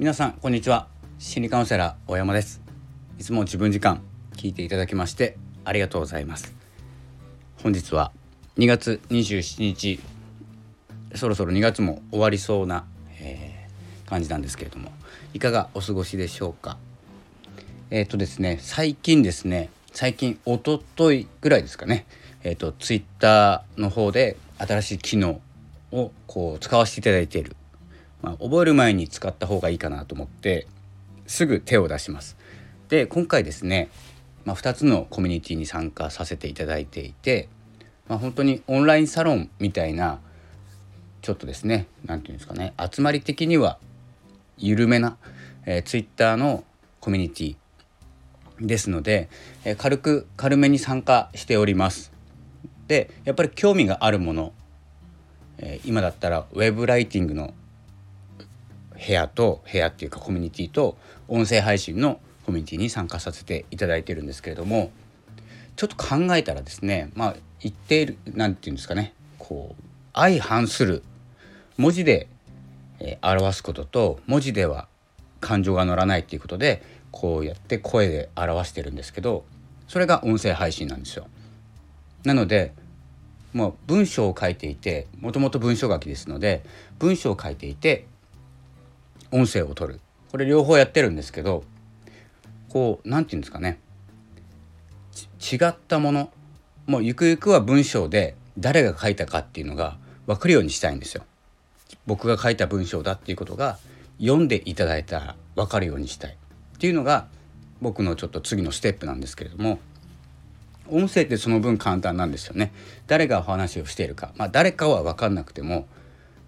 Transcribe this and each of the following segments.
皆さんこんにちは。心理カウンセラー大山です。いつも自分時間聞いていただきましてありがとうございます。本日は2月27日そろそろ2月も終わりそうな、えー、感じなんですけれどもいかがお過ごしでしょうか？えっ、ー、とですね最近ですね最近おとといぐらいですかねえっ、ー、とツイッターの方で新しい機能をこう使わせていただいているまあ、覚える前に使った方がいいかなと思ってすぐ手を出します。で今回ですね、まあ、2つのコミュニティに参加させていただいていて、まあ、本当にオンラインサロンみたいなちょっとですね何て言うんですかね集まり的には緩めな、えー、ツイッターのコミュニティですので、えー、軽く軽めに参加しております。でやっぱり興味があるもの、えー、今だったらウェブライティングの部屋と部屋っていうかコミュニティと音声配信のコミュニティに参加させていただいてるんですけれどもちょっと考えたらですねまあ言っている何て言うんですかねこう相反する文字で、え、表すことと文字では感情が乗らないっていうことでこうやって声で表してるんですけどそれが音声配信なんですよ。なのでもう文章を書いていてもともと文章書きですので文章を書いていて音声を取る。これ両方やってるんですけどこう何て言うんですかね。違ったもの。もうゆくゆくは文章で誰が書いたかっていうのが分かるようにしたいんですよ。僕が書いた文章だっていうことが読んでいただいたら分かるようにしたい。っていうのが僕のちょっと次のステップなんですけれども音声ってその分簡単なんですよね。誰がお話をしているか、まあ、誰かは分かんなくても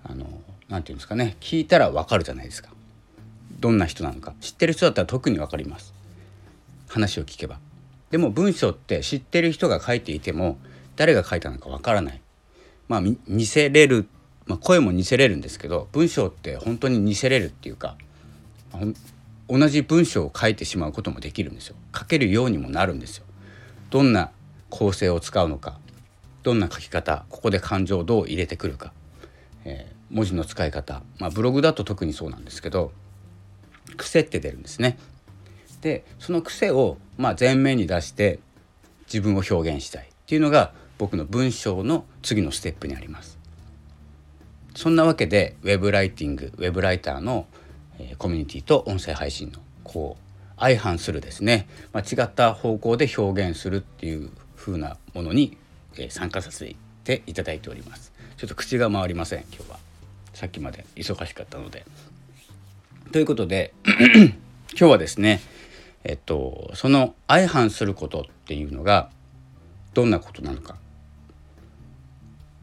あの何て言うんですかね聞いたら分かるじゃないですか。どんな人なのか。知ってる人だったら特に分かります。話を聞けば。でも文章って知ってる人が書いていても誰が書いたのか分からない。まあ似せれる、まあ、声も似せれるんですけど文章って本当に似せれるっていうか同じ文章を書いてしまうこともできるんですよ。書けるようにもなるんですよ。どんな構成を使うのかどんな書き方ここで感情をどう入れてくるか、えー、文字の使い方、まあ、ブログだと特にそうなんですけど癖って出るんですね。でその癖をまあ前面に出して自分を表現したいっていうのが僕の文章の次のステップにあります。そんなわけでウェブライティングウェブライターの、え、コミュニティと音声配信のこう相反するですね、まあ、違った方向で表現するっていう風なものに、え、参加させていただいております。ちょっと口が回りません今日は。さっきまで忙しかったので。ということで 今日はですねえっとその相反することっていうのがどんなことなのか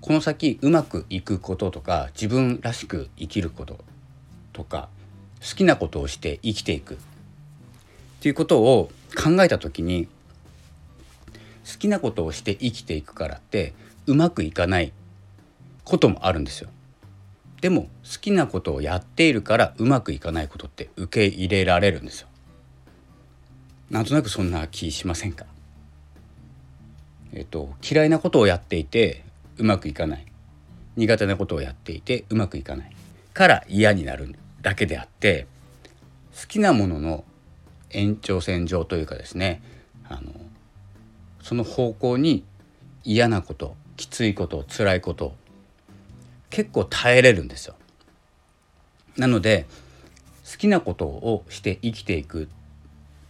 この先うまくいくこととか自分らしく生きることとか好きなことをして生きていくっていうことを考えた時に好きなことをして生きていくからってうまくいかないこともあるんですよ。でも好きなことをやっているからうまくいかないことって受け入れられるんですよ。なんとなくそんな気しませんか？えっと嫌いなことをやっていてうまくいかない。苦手なことをやっていてうまくいかない。から嫌になるだけであって好きなものの延長線上というかですねあのその方向に嫌なこときついこと辛いこと結構耐えれるんですよ。なので好きなことをして生きていくっ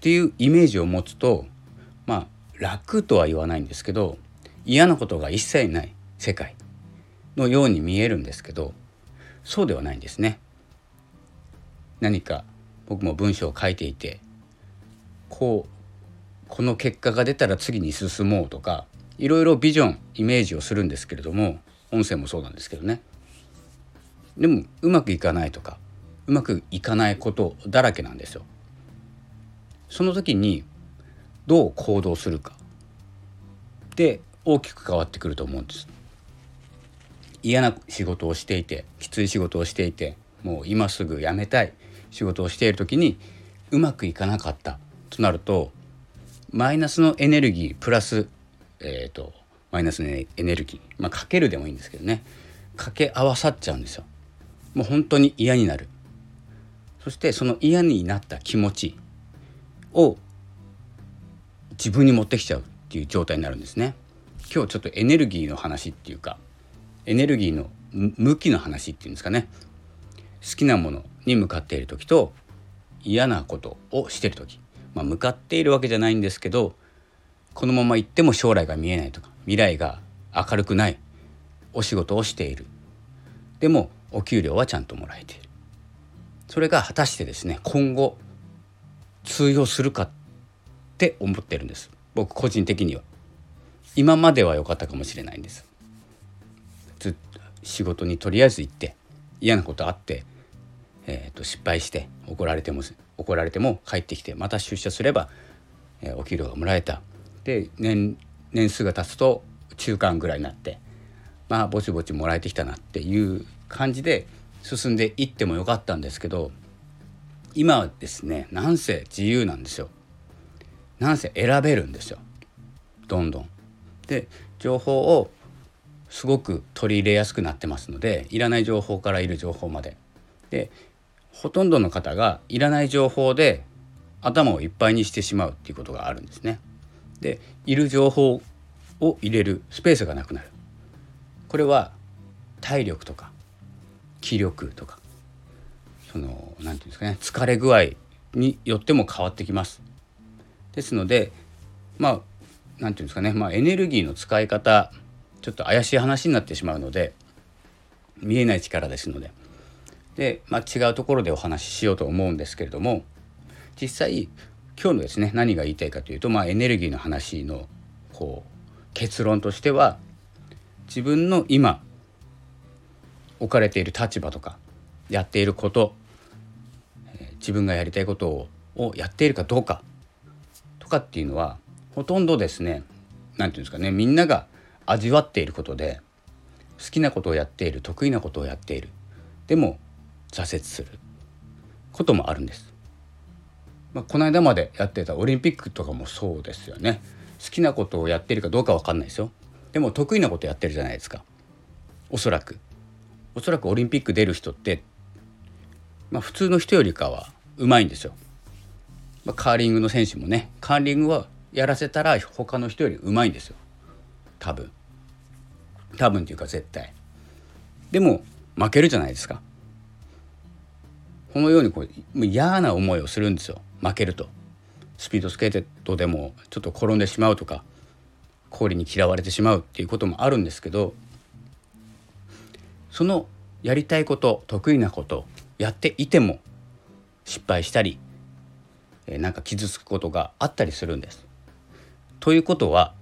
ていうイメージを持つとまあ楽とは言わないんですけど嫌なことが一切ない世界のように見えるんですけどそうではないんですね。何か僕も文章を書いていてこうこの結果が出たら次に進もうとかいろいろビジョンイメージをするんですけれども音声もそうなんですけどねでもうまくいかないとかうまくいかないことだらけなんですよ。その時にどう行動するかで大きく変わってくると思うんです。嫌な仕事をしていてきつい仕事をしていてもう今すぐ辞めたい仕事をしている時にうまくいかなかったとなるとマイナスのエネルギープラス、えーと、マイナスのエネルギーまあかけるでもいいんですけどねかけ合わさっちゃうんですよ。もう本当に嫌になる。そしてその嫌になった気持ちを自分に持ってきちゃうっていう状態になるんですね。今日ちょっとエネルギーの話っていうかエネルギーの向きの話っていうんですかね。好きなものに向かっている時と嫌なことをしてる時、まあ、向かっているわけじゃないんですけどこのまま行っても将来が見えないとか未来が明るくないお仕事をしている。でもお給料はちゃんともらえている。それが果たしてですね今後通用するかって思ってるんです。僕個人的には。今までは良かったかもしれないんです。仕事にとりあえず行って嫌なことあって、えー、と失敗して怒られても怒られても帰ってきてまた出社すれば、えー、お給料がもらえた。で年年数が経つと中間ぐらいになってまあぼちぼちもらえてきたなっていう感じで進んでいってもよかったんですけど今はですねなんせ自由なんですよなんせ選べるんですよどんどん。で情報をすごく取り入れやすくなってますのでいらない情報からいる情報まで。でほとんどの方がいらない情報で頭をいっぱいにしてしまうっていうことがあるんですね。でいる情報を入れるスペースがなくなる。これは体力とか気力とかその何て言うんですかね疲れ具合によっても変わってきます。ですのでまあ何て言うんですかね、まあ、エネルギーの使い方ちょっと怪しい話になってしまうので見えない力ですのでで、まあ、違うところでお話ししようと思うんですけれども実際今日のですね何が言いたいかというと、まあ、エネルギーの話のこう結論としては自分の今置かれている立場とかやっていること自分がやりたいことををやっているかどうかとかっていうのはほとんどですね何て言うんですかねみんなが味わっていることで好きなことをやっている得意なことをやっているでも挫折することもあるんです。まあ、この間までやってたオリンピックとかもそうですよね。好きなことをやってるかどうか分かんないですよ。でも得意なことやってるじゃないですか。おそらく。おそらくオリンピック出る人って、まあ、普通の人よりかはうまいんですよ。まあ、カーリングの選手もね。カーリングはやらせたら他の人よりうまいんですよ。多分。多分っていうか絶対。でも負けるじゃないですか。このようにこう嫌な思いをするんですよ。負けると。スピードスケートでもちょっと転んでしまうとか氷に嫌われてしまうっていうこともあるんですけどそのやりたいこと得意なことやっていても失敗したりなんか傷つくことがあったりするんですということは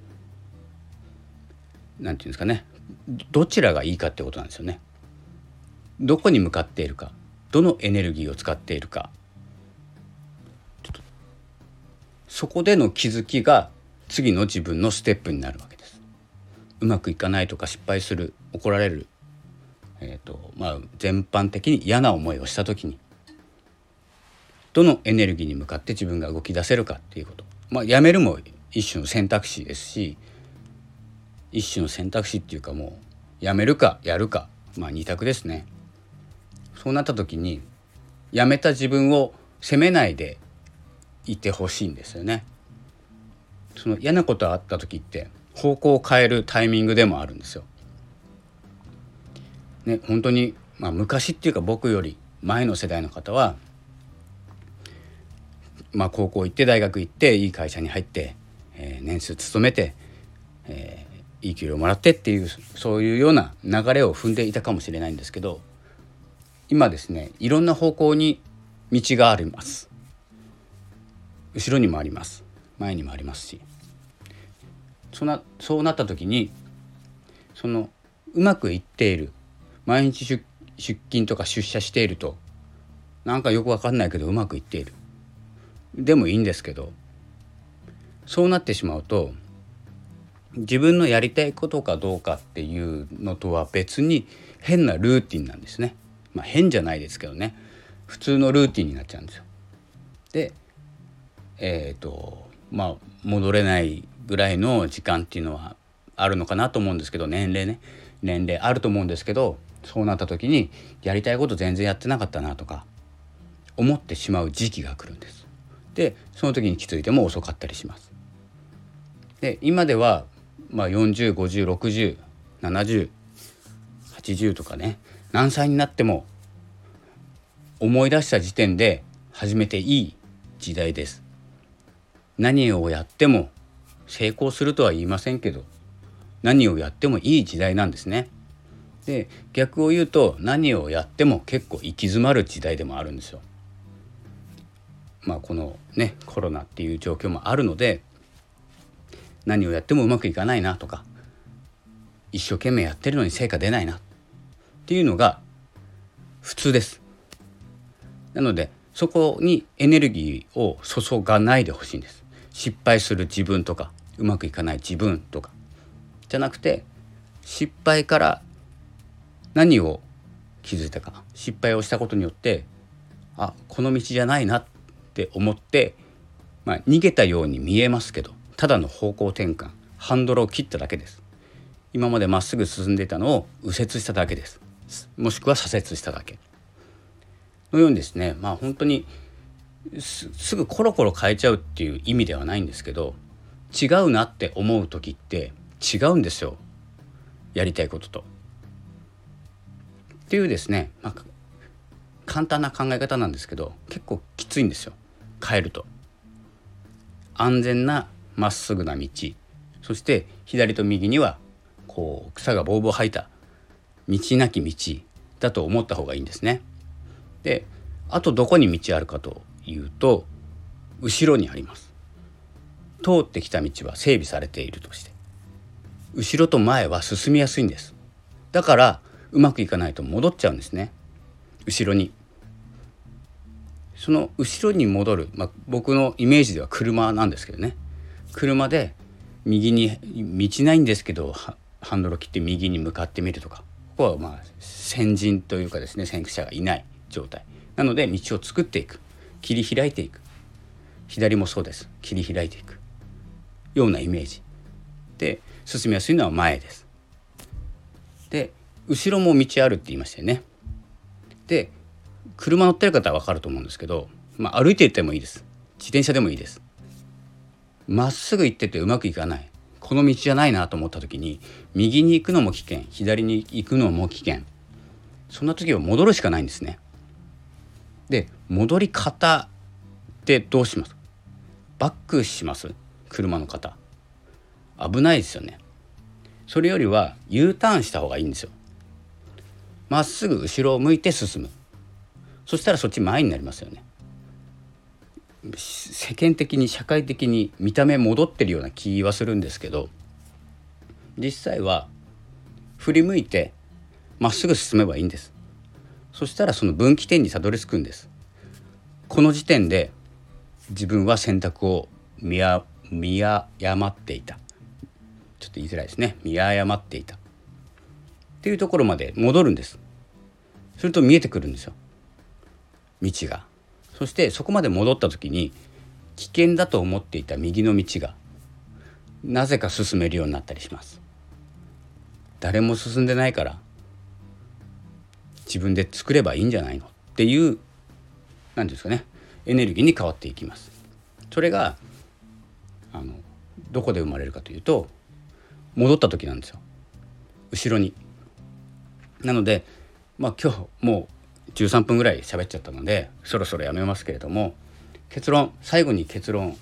何て言うんですかねどちらがいいかってことなんですよね。どこに向かっているかどのエネルギーを使っているかそこでの気づきが次の自分のステップになるわけです。うまくいかないとか失敗する怒られる、えーとまあ、全般的に嫌な思いをした時にどのエネルギーに向かって自分が動き出せるかっていうこと。まあ、やめるも一種の選択肢ですし一種の選択肢っていうかもうやめるかやるかまあ二択ですね。そうなった時にやめた自分を責めないでいてほしいんですよね。その嫌なことあった時って方向を変えるタイミングでもあるんですよ。ね本当にまあ昔っていうか僕より前の世代の方はまあ高校行って大学行っていい会社に入ってえー、年数勤めて、えー、いい給料もらってっていうそういうような流れを踏んでいたかもしれないんですけど今ですねいろんな方向に道があります。後ろにもあります。前にもありますし。そなそうなった時にそのうまくいっている毎日出勤とか出社しているとなんかよくわかんないけどうまくいっているでもいいんですけどそうなってしまうと自分のやりたいことかどうかっていうのとは別に変なルーティンなんですね。まあ、変じゃないですけどね普通のルーティンになっちゃうんですよ。でえっ、ー、とまあ戻れないぐらいの時間っていうのはあるのかなと思うんですけど年齢ね年齢あると思うんですけどそうなった時にやりたいこと全然やってなかったなとか思ってしまう時期が来るんです。でその時に気づいても遅かったりします。で今では、まあ、4050607080とかね何歳になっても思い出した時点で始めていい時代です。何をやっても成功するとは言いませんけど何をやってもいい時代なんですね。で逆を言うと何をやっても結構行き詰まる時代でもあるんですよ。まあこのねコロナっていう状況もあるので何をやってもうまくいかないなとか一生懸命やってるのに成果出ないなっていうのが普通です。なのでそこにエネルギーを注がないでほしいんです。失敗する自分とかうまくいかない自分とかじゃなくて失敗から何を気づいたか。失敗をしたことによってあこの道じゃないなって思って、まあ、逃げたように見えますけどただの方向転換ハンドルを切っただけです。今までまっすぐ進んでいたのを右折しただけです。もしくは左折しただけ。のようにですねまあ本当にすぐコロコロ変えちゃうっていう意味ではないんですけど違うなって思う時って違うんですよ。やりたいことと。っていうですね、まあ、簡単な考え方なんですけど結構きついんですよ変えると。安全なまっすぐな道そして左と右にはこう草がぼうぼう生えた道なき道だと思った方がいいんですね。であとどこに道あるかというと後ろにあります。通ってきた道は整備されているとして後ろと前は進みやすいんです。だからうまくいかないと戻っちゃうんですね。後ろに。その後ろに戻る、まあ、僕のイメージでは車なんですけどね。車で右に道ないんですけどハンドルを切って右に向かってみるとか。ここはまあ先人というかですね先駆者がいない状態。なので道を作っていく。切り開いていく。左もそうです。切り開いていく。ようなイメージ。で進みやすいのは前です。後ろも道あるって言いましたよね。で車乗ってる方は分かると思うんですけど、まあ、歩いていってもいいです。自転車でもいいです。まっすぐ行っててうまくいかない。この道じゃないなと思った時に右に行くのも危険。左に行くのも危険。そんな時は戻るしかないんですね。で戻り方ってどうします？バックします？車の方。危ないですよね。それよりは U ターンした方がいいんですよ。まっすぐ後ろを向いて進む。そしたらそっち前になりますよね。世間的に社会的に見た目戻ってるような気はするんですけど実際は振り向いてまっすぐ進めばいいんです。そしたらその分岐点にたどり着くんです。この時点で自分は選択を見見誤っていた。ちょっと言いづらいですね。見誤っていた。っていうところまで戻るんです。すると見えてくるんですよ。道が。そしてそこまで戻った時に危険だと思っていた右の道がなぜか進めるようになったりします。誰も進んでないから自分で作ればいいんじゃないの？っていう何ですかね。エネルギーに変わっていきます。それがあのどこで生まれるかというと戻った時なんですよ。後ろに。なのでまあ今日もう13分ぐらい喋っちゃったのでそろそろやめますけれども結論最後に結論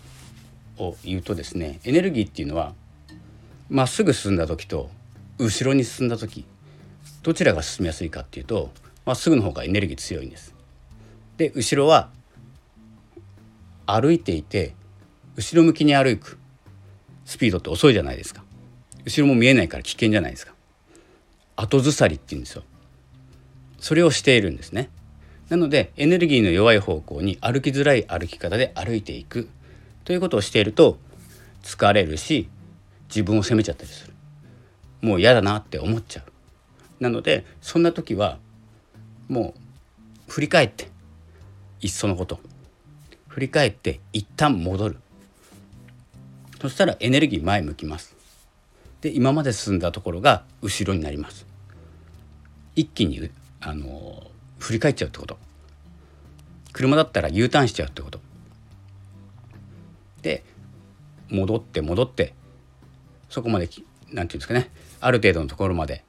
を言うとですねエネルギーっていうのはまっすぐ進んだ時と後ろに進んだ時どちらが進みやすいかっていうとまっすぐの方がエネルギー強いんです。で後ろは歩いていて後ろ向きに歩くスピードって遅いじゃないですか後ろも見えないから危険じゃないですか後ずさりって言うんですよ。それをしているんですね。なのでエネルギーの弱い方向に歩きづらい歩き方で歩いていく。ということをしていると疲れるし自分を責めちゃったりする。もう嫌だなって思っちゃう。なのでそんな時はもう振り返っていっそのこと。振り返って一旦戻る。そしたらエネルギー前向きます。で今まで進んだところが後ろになります。一気にあの振り返っちゃうってこと。車だったら U ターンしちゃうってこと。で戻って戻ってそこまで何て言うんですかね。ある程度のところまで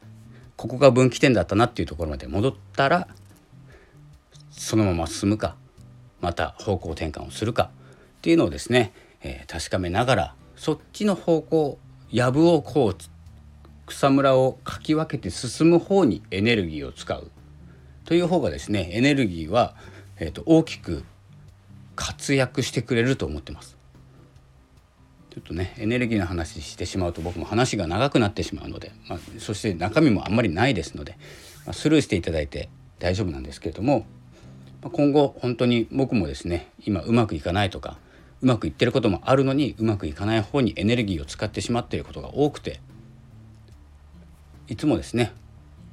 ここが分岐点だったなっていうところまで戻ったらそのまま進むかまた方向転換をするかっていうのをですね、えー、確かめながらそっちの方向藪をこう草むらをかき分けて進む方にエネルギーを使うという方がですねエネルギーは、えーと、大きく活躍してくれると思ってます。ちょっとねエネルギーの話してしまうと僕も話が長くなってしまうので、まあ、そして中身もあんまりないですので、まあ、スルーしていただいて大丈夫なんですけれども、今後本当に僕もですね今うまくいかないとかうまくいってることもあるのにうまくいかない方にエネルギーを使ってしまっていることが多くていつもですね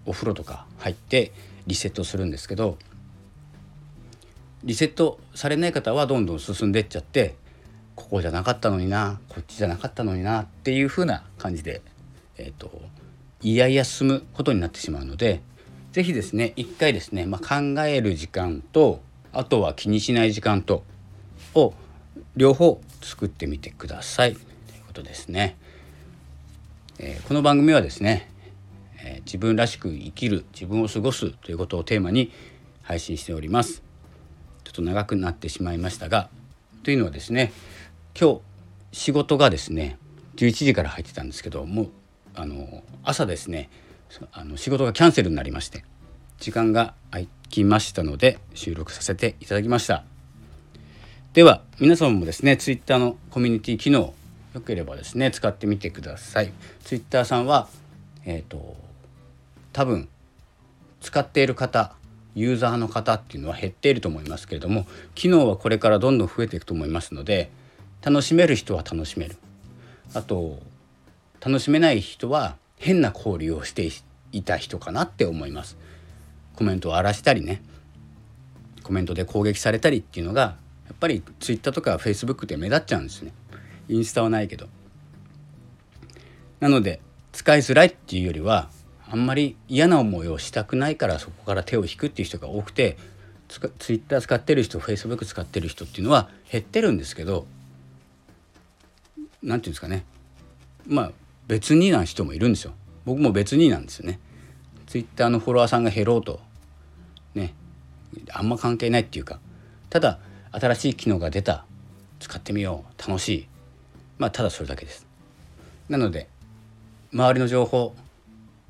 お風呂とか入ってリセットするんですけどリセットされない方はどんどん進んでっちゃってここじゃなかったのになこっちじゃなかったのになっていう風な感じで、えーと、いやいや進むことになってしまうので是非ですね一回ですね、まあ、考える時間とあとは気にしない時間とを両方作ってみてくださいということですね。えー、この番組はですね、えー、自分らしく生きる自分を過ごすということをテーマに配信しております。ちょっと長くなってしまいましたがというのはですね今日仕事がですね11時から入ってたんですけどもうあの朝ですねあの仕事がキャンセルになりまして時間が空きましたので収録させていただきましたでは皆様もですね Twitter のコミュニティ機能よければですね使ってみてください。Twitter さんはえっ、ー、と多分使っている方ユーザーの方っていうのは減っていると思いますけれども機能はこれからどんどん増えていくと思いますので楽しめる人は楽しめる。あと楽しめない人は変な交流をしていた人かなって思います。コメントを荒らしたりねコメントで攻撃されたりっていうのがやっぱり Twitter とか Facebook って目立っちゃうんですね。インスタはないけど。なので使いづらいっていうよりはあんまり嫌な思いをしたくないからそこから手を引くっていう人が多くて Twitter 使ってる人 Facebook 使ってる人っていうのは減ってるんですけど何て言うんですかね。まあ別にな人もいるんですよ。僕も別になんですよね。ツイッターのフォロワーさんが減ろうとねあんま関係ないっていうか。ただ新しい機能が出た。使ってみよう。楽しい。まあただそれだけです。なので周りの情報何て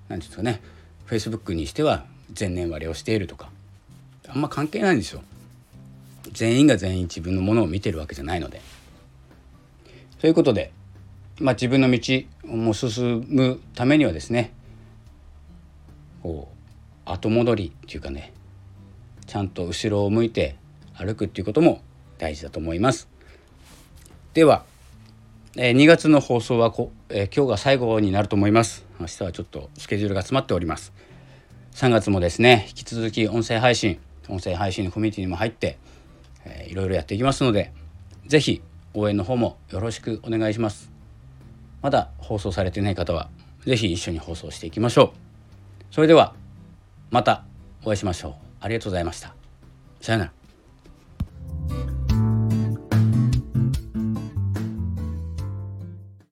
言うんですかね。Facebook にしては前年割れをしているとか。あんま関係ないんですよ。全員が全員自分のものを見てるわけじゃないので。ということで、まあ、自分の道を進むためにはですねこう後戻りっていうかねちゃんと後ろを向いて歩くっていうことも大事だと思います。では、えー、2月の放送はこ、えー、今日が最後になると思います。明日はちょっとスケジュールが詰まっております。3月もですね引き続き音声配信音声配信のコミュニティにも入って、えー、いろいろやっていきますので是非応援の方もよろしくお願いしますまだ放送されてない方は是非一緒に放送していきましょうそれではまたお会いしましょうありがとうございましたさよなら